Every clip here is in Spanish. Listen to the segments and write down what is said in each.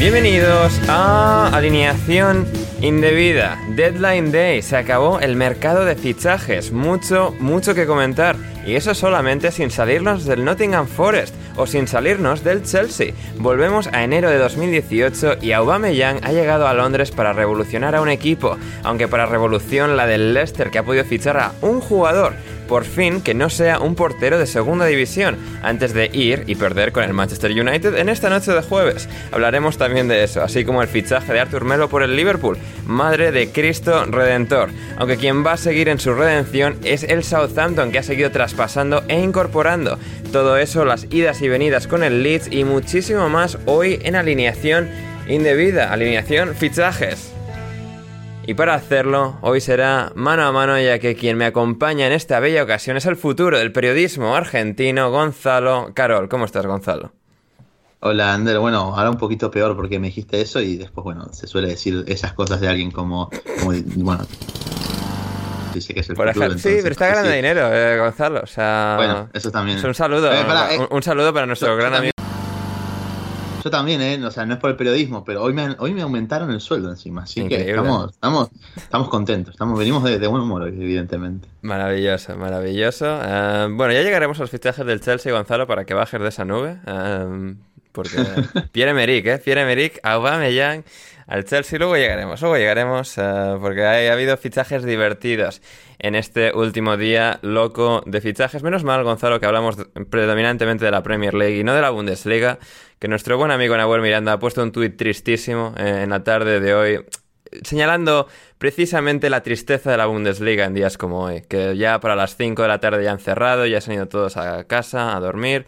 Bienvenidos a Alineación Indebida. Deadline Day. Se acabó el mercado de fichajes. Mucho, mucho que comentar. Y eso solamente sin salirnos del Nottingham Forest o sin salirnos del Chelsea. Volvemos a enero de 2018 y Aubameyang ha llegado a Londres para revolucionar a un equipo, aunque para revolución la del Leicester que ha podido fichar a un jugador por fin que no sea un portero de segunda división, antes de ir y perder con el Manchester United en esta noche de jueves. Hablaremos también de eso, así como el fichaje de Artur Melo por el Liverpool, madre de Cristo Redentor, aunque quien va a seguir en su redención es el Southampton que ha seguido traspasando e incorporando. Todo eso, las idas y venidas con el Leeds y muchísimo más hoy en alineación indebida, alineación fichajes. Y para hacerlo, hoy será mano a mano ya que quien me acompaña en esta bella ocasión es el futuro del periodismo argentino, Gonzalo Carol. ¿Cómo estás, Gonzalo? Hola, Ander. Bueno, ahora un poquito peor porque me dijiste eso y después, bueno, se suele decir esas cosas de alguien como, bueno, dice que es el futuro, Sí, pero está ganando dinero, eh, Gonzalo. O sea, bueno, eso también. Es un saludo, eh, eh, un, saludo para nuestro gran amigo. Yo también, ¿eh? O sea, no es por el periodismo, pero hoy me, hoy me aumentaron el sueldo encima. Así que estamos, estamos, estamos contentos. Estamos, venimos de, buen humor, evidentemente. Maravilloso, maravilloso. Eh, bueno, ya llegaremos a los fichajes del Chelsea, Gonzalo, para que bajes de esa nube. Eh, porque Pierre Emerick, ¿eh? Pierre Emerick, Aubameyang al Chelsea. Luego llegaremos, luego llegaremos, eh, porque ha habido fichajes divertidos en este último día loco de fichajes. Menos mal, Gonzalo, que hablamos predominantemente de la Premier League y no de la Bundesliga, que nuestro buen amigo Nahuel Miranda ha puesto un tuit tristísimo eh, en la tarde de hoy señalando precisamente la tristeza de la Bundesliga en días como hoy, que ya para las 5 de la tarde ya han cerrado, ya se han ido todos a casa a dormir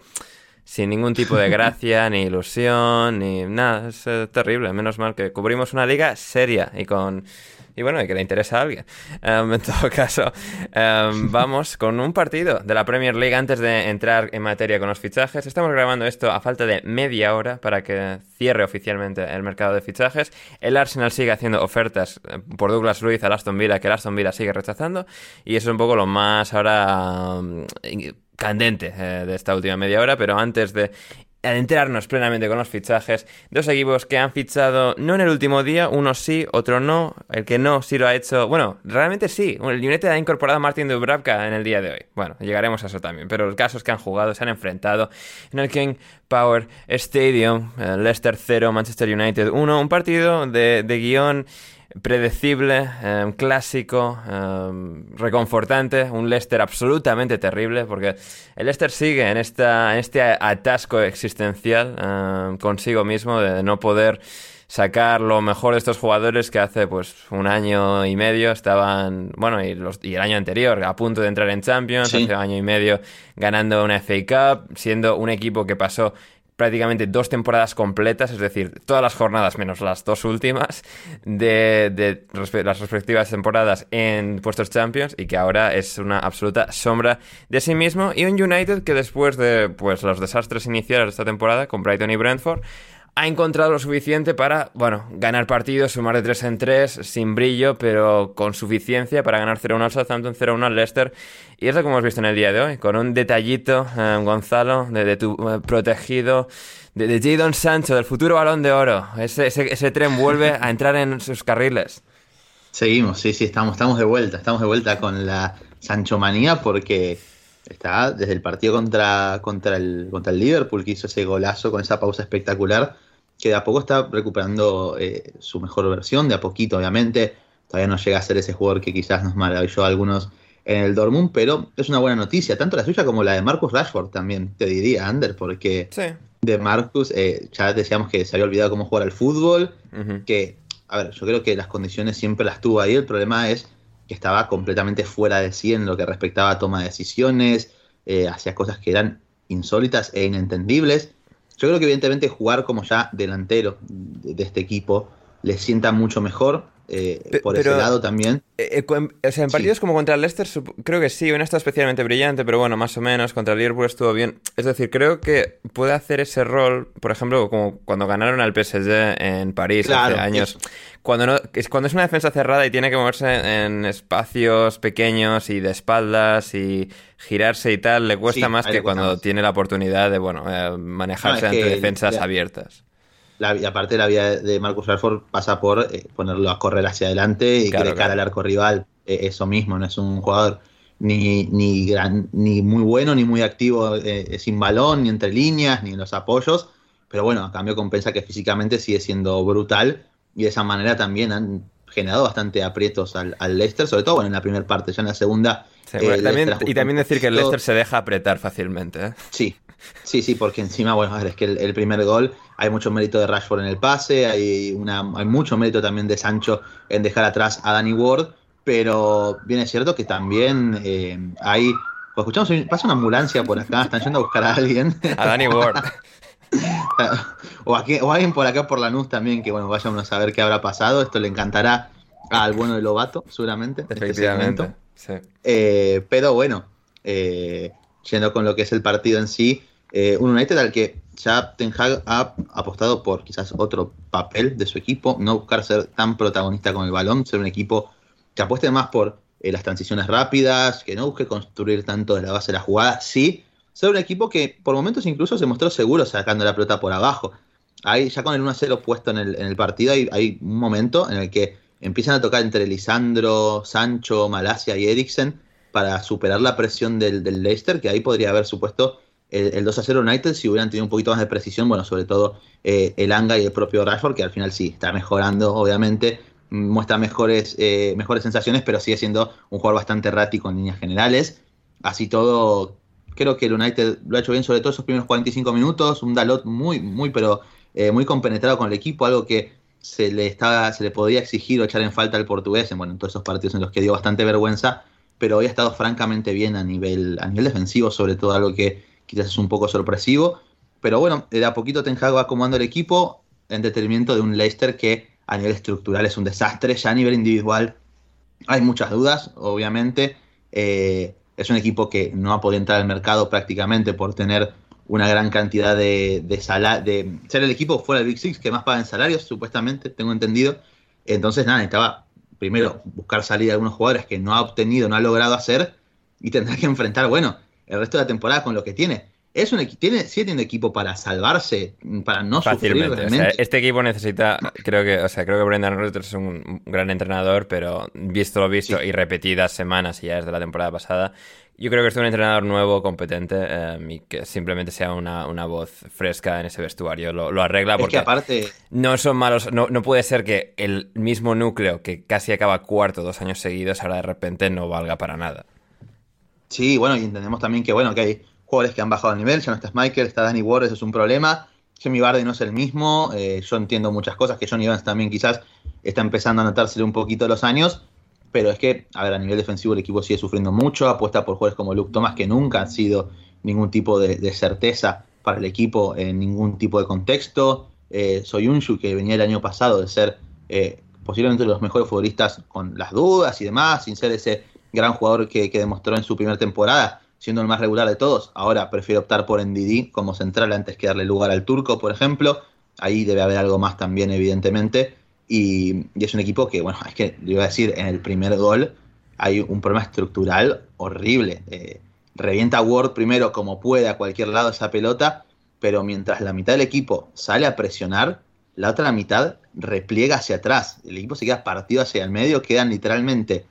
sin ningún tipo de gracia, ni ilusión, ni nada. Es eh, terrible. Menos mal que cubrimos una liga seria y con y bueno, y que le interesa a alguien. Em, en todo caso, em, vamos con un partido de la Premier League antes de entrar en materia con los fichajes. Estamos grabando esto a falta de media hora para que cierre oficialmente el mercado de fichajes. El Arsenal sigue haciendo ofertas eh, por Douglas Luiz al Aston Villa que el Aston Villa sigue rechazando y eso es un poco lo más ahora em, candente eh, de esta última media hora, pero antes de adentrarnos plenamente con los fichajes. Dos equipos que han fichado no en el último día, uno sí, otro no. El que no sí lo ha hecho. Bueno, realmente sí. El United ha incorporado a Martin Dubravka en el día de hoy. Bueno, llegaremos a eso también. Pero los casos que han jugado se han enfrentado en el King Power Stadium, eh, Leicester 0, Manchester United 1. Un partido de, de guion predecible, em, clásico, em, reconfortante, un Leicester absolutamente terrible, porque el Leicester sigue en, esta, en este atasco existencial em, consigo mismo de no poder sacar lo mejor de estos jugadores que hace pues un año y medio estaban, bueno, y, los, y el año anterior a punto de entrar en Champions, hace un año y medio ganando una FA Cup, siendo un equipo que pasó prácticamente dos temporadas completas, es decir, todas las jornadas menos las dos últimas de, las respectivas temporadas en puestos Champions y que ahora es una absoluta sombra de sí mismo. Y un United que después de pues los desastres iniciales de esta temporada con Brighton y Brentford ha encontrado lo suficiente para, bueno, ganar partidos, sumar de 3 en 3, sin brillo, pero con suficiencia para ganar 0-1 al Southampton, 0-1 al Leicester. Y es lo que hemos visto en el día de hoy, con un detallito, eh, Gonzalo, de, tu eh, protegido, de, de Jadon Sancho, del futuro balón de oro. Ese, ese, tren vuelve a entrar en sus carriles. Seguimos, sí, sí, estamos, estamos de vuelta, estamos de vuelta con la Sancho manía porque está desde el partido contra, contra, el, contra el Liverpool, que hizo ese golazo con esa pausa espectacular, que de a poco está recuperando eh, su mejor versión, de a poquito obviamente, todavía no llega a ser ese jugador que quizás nos maravilló a algunos en el Dortmund, pero es una buena noticia, tanto la suya como la de Marcus Rashford también, te diría, Ander, porque de Marcus eh, ya decíamos que se había olvidado cómo jugar al fútbol, que, a ver, yo creo que las condiciones siempre las tuvo ahí, el problema es que estaba completamente fuera de sí en lo que respectaba a toma de decisiones, eh, hacía cosas que eran insólitas e inentendibles. Yo creo que evidentemente jugar como ya delantero de, este equipo le sienta mucho mejor. Eh, por ese lado también. Eh, o sea, en partidos como contra el Leicester, creo que sí, no está especialmente brillante, pero bueno, más o menos. Contra el Liverpool estuvo bien. Es decir, creo que puede hacer ese rol, por ejemplo, como cuando ganaron al PSG en París hace años. Cuando, no, es, cuando es una defensa cerrada y tiene que moverse en espacios pequeños y de espaldas y girarse y tal, le cuesta más que cuando tiene la oportunidad de, bueno, eh, manejarse ante defensas abiertas la, y aparte la vida de Marcus Rashford pasa por eh, ponerlo a correr hacia adelante y Claro, que de cara claro. al arco rival. eh, eso mismo, no es un jugador ni, ni, gran, ni muy bueno, ni muy activo eh, sin balón, ni entre líneas, ni en los apoyos. Pero bueno, a cambio compensa que físicamente sigue siendo brutal y de esa manera también han generado bastante aprietos al, al Leicester, sobre todo bueno, en la primera parte, ya en la segunda. Sí, eh, bueno, también- y también decir que el. Leicester se deja apretar fácilmente. ¿eh? Sí, sí, sí, porque encima, bueno, es que el, el primer gol hay mucho mérito de Rashford en el pase, hay, una, hay mucho mérito también de Sancho en dejar atrás a Danny Ward, pero bien es cierto que también eh, hay. Pues escuchamos, pasa una ambulancia por acá, están yendo a buscar a alguien. A Danny Ward. o, aquí, o alguien por acá por Lanús también, que bueno, vayamos a saber qué habrá pasado. Esto le encantará al bueno de Lobato, seguramente. este Efectivamente. segmento. Sí. Eh, pero bueno, eh, yendo con lo que es el partido en sí, eh, un United al que ya Ten Hag ha apostado por quizás otro papel de su equipo, no buscar ser tan protagonista con el balón, ser un equipo que apueste más por eh, las transiciones rápidas, que no busque construir tanto de la base de la jugada, sí, ser un equipo que por momentos incluso se mostró seguro sacando la pelota por abajo. Ahí, ya con el 1-0 puesto en el, en el partido, hay, un momento en el que empiezan a tocar entre Lisandro, Sancho, Malasia y Eriksen para superar la presión del, Leicester, que ahí podría haber supuesto el, el 2 0 United si hubieran tenido un poquito más de precisión, bueno, sobre todo eh, el Anga y el propio Rashford, que al final sí, está mejorando, obviamente, muestra mejores, eh, mejores sensaciones, pero sigue siendo un jugador bastante errático en líneas generales. Así todo, creo que el United lo ha hecho bien, sobre todo esos primeros 45 minutos, un Dalot muy, muy, pero eh, muy compenetrado con el equipo, algo que se le estaba, se le podía exigir o echar en falta al portugués, en, bueno, en todos esos partidos en los que dio bastante vergüenza, pero hoy ha estado francamente bien a nivel, a nivel defensivo, sobre todo algo que quizás es un poco sorpresivo. Pero bueno, de a poquito Ten Hag va acomodando el equipo en detrimento de un Leicester que a nivel estructural es un desastre, ya a nivel individual hay muchas dudas, obviamente. Eh, es un equipo que no ha podido entrar al mercado prácticamente por tener una gran cantidad de, de, de ser el equipo fuera del Big Six que más paga en salarios, supuestamente, tengo entendido. Entonces, nada, necesitaba primero buscar salir a algunos jugadores que no ha obtenido, no ha logrado hacer, y tendrá que enfrentar, bueno, el resto de la temporada con lo que tiene. Es un equi- tiene, sí tiene equipo para salvarse, para no sufrir Fácilmente. O sea, realmente. este equipo necesita, creo que, o sea, creo que Brendan Rodgers es un, gran entrenador, pero visto lo visto Sí. y repetidas semanas y ya desde la temporada pasada, yo creo que es un entrenador nuevo, competente eh, y que simplemente sea una, una voz fresca en ese vestuario. Lo, lo arregla es porque que aparte, no son malos, no, no puede ser que el mismo núcleo que casi acaba cuarto dos años seguidos ahora de repente no valga para nada. Sí, bueno, y entendemos también que bueno, que hay jugadores que han bajado el nivel, ya no está Michael, está Danny Ward, eso es un problema. Jamie Vardy no es el mismo, eh, yo entiendo muchas cosas, que Johnny Evans también quizás está empezando a notársele un poquito los años, pero es que, a ver, a nivel defensivo el equipo sigue sufriendo mucho, apuesta por jugadores como Luke Thomas, que nunca han sido ningún tipo de, de certeza para el equipo en ningún tipo de contexto. Eh, Soyunshu, que venía el año pasado de ser eh, posiblemente uno de los mejores futbolistas con las dudas y demás, sin ser ese gran jugador que demostró en su primera temporada, siendo el más regular de todos. Ahora prefiere optar por Ndidi como central antes que darle lugar al turco, por ejemplo. Ahí debe haber algo más también, evidentemente. Y, y es un equipo que, bueno, es que le iba a decir, en el primer gol hay un problema estructural horrible. Eh, revienta Ward primero como puede a cualquier lado esa pelota, pero mientras la mitad del equipo sale a presionar, la otra mitad repliega hacia atrás. El equipo se queda partido hacia el medio, quedan literalmente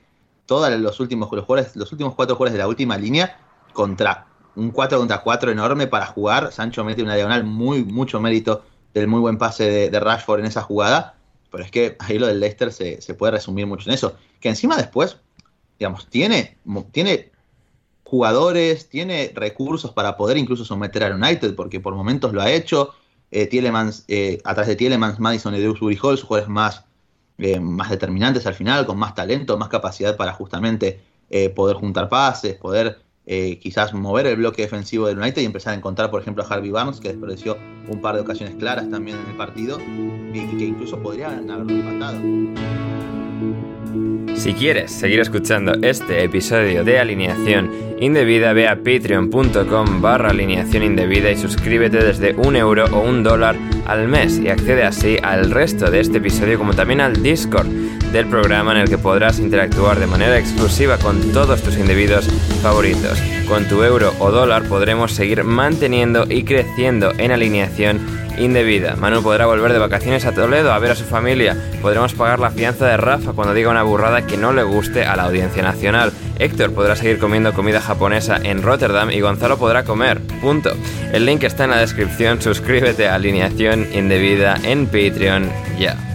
todos los últimos, los últimos cuatro jugadores de la última línea contra un 4 contra 4 enorme para jugar. Sancho mete una diagonal, muy, mucho mérito del muy buen pase de, Rashford en esa jugada. Pero es que ahí lo del Leicester se, se, puede resumir mucho en eso. Que encima después, digamos, tiene, tiene jugadores, tiene recursos para poder incluso someter a United, porque por momentos lo ha hecho. Eh, Tielemans, eh, atrás de Tielemans, Madison y Dewsbury Hall, sus jugadores más, eh, más determinantes al final, con más talento, más capacidad para justamente eh, poder juntar pases, poder eh, quizás mover el bloque defensivo del United y empezar a encontrar, por ejemplo, a Harvey Barnes, que desperdició un par de ocasiones claras también en el partido y, que incluso podrían haberlo empatado. Si quieres seguir escuchando este episodio de Alineación Indebida, ve a patreon.com barra alineación indebida y suscríbete desde un euro o un dólar al mes y accede así al resto de este episodio como también al Discord del programa en el que podrás interactuar de manera exclusiva con todos tus individuos favoritos. Con tu euro o dólar podremos seguir manteniendo y creciendo en alineación indebida. Manu podrá volver de vacaciones a Toledo a ver a su familia. Podremos pagar la fianza de Rafa cuando diga una burrada que no le guste a la audiencia nacional. Héctor podrá seguir comiendo comida japonesa en Rotterdam y Gonzalo podrá comer. Punto. El link está en la descripción. Suscríbete a Alineación Indebida en Patreon ya.